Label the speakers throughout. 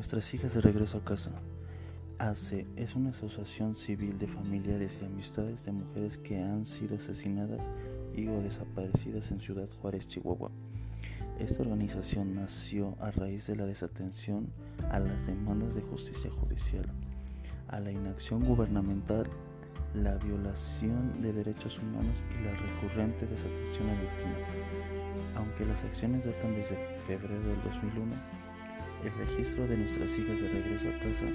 Speaker 1: nuestras hijas de regreso a casa. ACE es una asociación civil de familiares y amistades de mujeres que han sido asesinadas y o desaparecidas en Ciudad Juárez, Chihuahua. Esta organización nació a raíz de la desatención a las demandas de justicia judicial, a la inacción gubernamental, la violación de derechos humanos y la recurrente desatención a víctimas. Aunque las acciones datan desde febrero del 2001, el registro de nuestras hijas de regreso a casa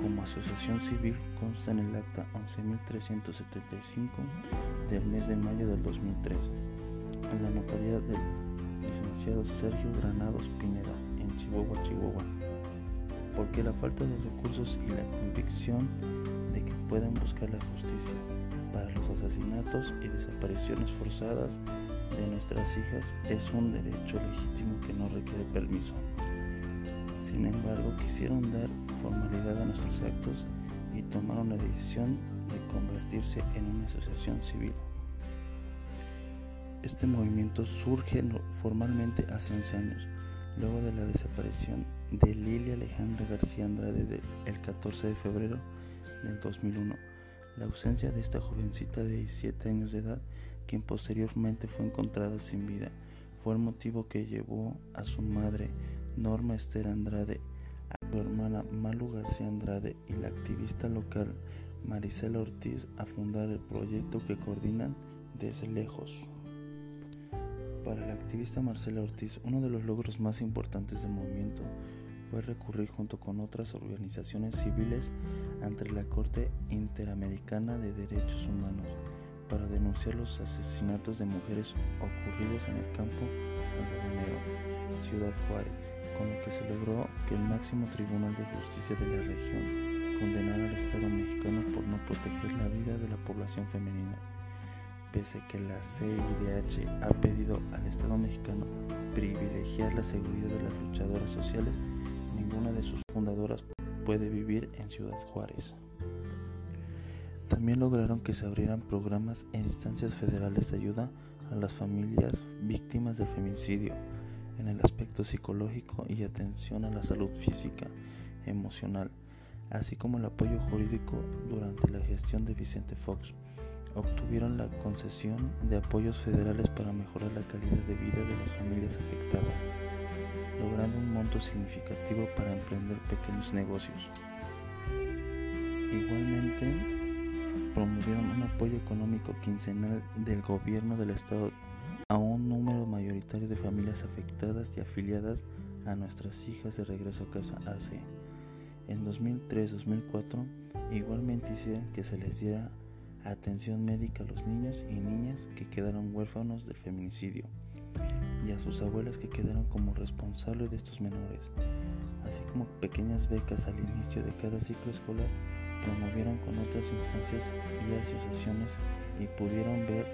Speaker 1: como asociación civil consta en el acta 11.375 del mes de mayo del 2003, en la notaría del licenciado Sergio Granados Pineda, en Chihuahua, Chihuahua, porque la falta de recursos y la convicción de que puedan buscar la justicia para los asesinatos y desapariciones forzadas de nuestras hijas es un derecho legítimo que no requiere permiso. Sin embargo, quisieron dar formalidad a nuestros actos y tomaron la decisión de convertirse en una asociación civil. Este movimiento surge formalmente hace 11 años, luego de la desaparición de Lilia Alejandra García Andrade el 14 de febrero del 2001. La ausencia de esta jovencita de 17 años de edad, quien posteriormente fue encontrada sin vida, fue el motivo que llevó a su madre Norma Esther Andrade, a su hermana Malu García Andrade y la activista local Marisela Ortiz a fundar el proyecto que coordinan desde lejos. Para la activista Marcela Ortiz, uno de los logros más importantes del movimiento fue recurrir junto con otras organizaciones civiles ante la Corte Interamericana de Derechos Humanos para denunciar los asesinatos de mujeres ocurridos en el campo algodonero, Ciudad Juárez, con lo que se logró que el máximo tribunal de justicia de la región condenara al Estado mexicano por no proteger la vida de la población femenina. Pese que la CIDH ha pedido al Estado mexicano privilegiar la seguridad de las luchadoras sociales, ninguna de sus fundadoras puede vivir en Ciudad Juárez. También lograron que se abrieran programas en instancias federales de ayuda a las familias víctimas del feminicidio en el aspecto psicológico y atención a la salud física, emocional, así como el apoyo jurídico durante la gestión de Vicente Fox. Obtuvieron la concesión de apoyos federales para mejorar la calidad de vida de las familias afectadas, logrando un monto significativo para emprender pequeños negocios. Igualmente, promovieron un apoyo económico quincenal del gobierno del estado a un número mayoritario de familias afectadas y afiliadas a nuestras hijas de regreso a casa AC. En 2003-2004 igualmente hicieron que se les diera atención médica a los niños y niñas que quedaron huérfanos del feminicidio y a sus abuelas que quedaron como responsables de estos menores, así como pequeñas becas al inicio de cada ciclo escolar promovieron con otras instancias y asociaciones y pudieron ver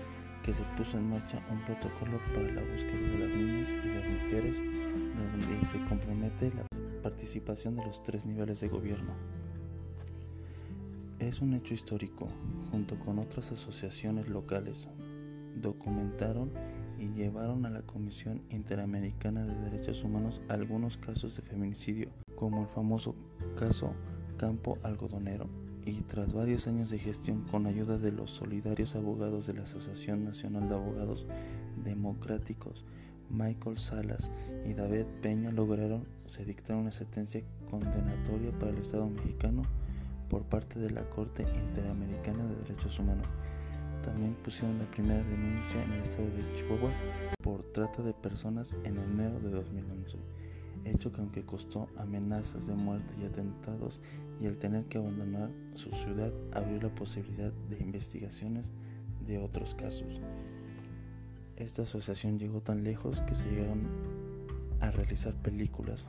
Speaker 1: que se puso en marcha un protocolo para la búsqueda de las niñas y las mujeres donde se compromete la participación de los tres niveles de gobierno. Es un hecho histórico, junto con otras asociaciones locales, documentaron y llevaron a la Comisión Interamericana de Derechos Humanos algunos casos de feminicidio, como el famoso caso Campo Algodonero, y tras varios años de gestión con ayuda de los solidarios abogados de la Asociación Nacional de Abogados Democráticos, Michael Salas y David Peña lograron se dictar una sentencia condenatoria para el Estado mexicano por parte de la Corte Interamericana de Derechos Humanos. También pusieron la primera denuncia en el estado de Chihuahua por trata de personas en enero de 2011 hecho que aunque costó amenazas de muerte y atentados y el tener que abandonar su ciudad abrió la posibilidad de investigaciones de otros casos. Esta asociación llegó tan lejos que se llegaron a realizar películas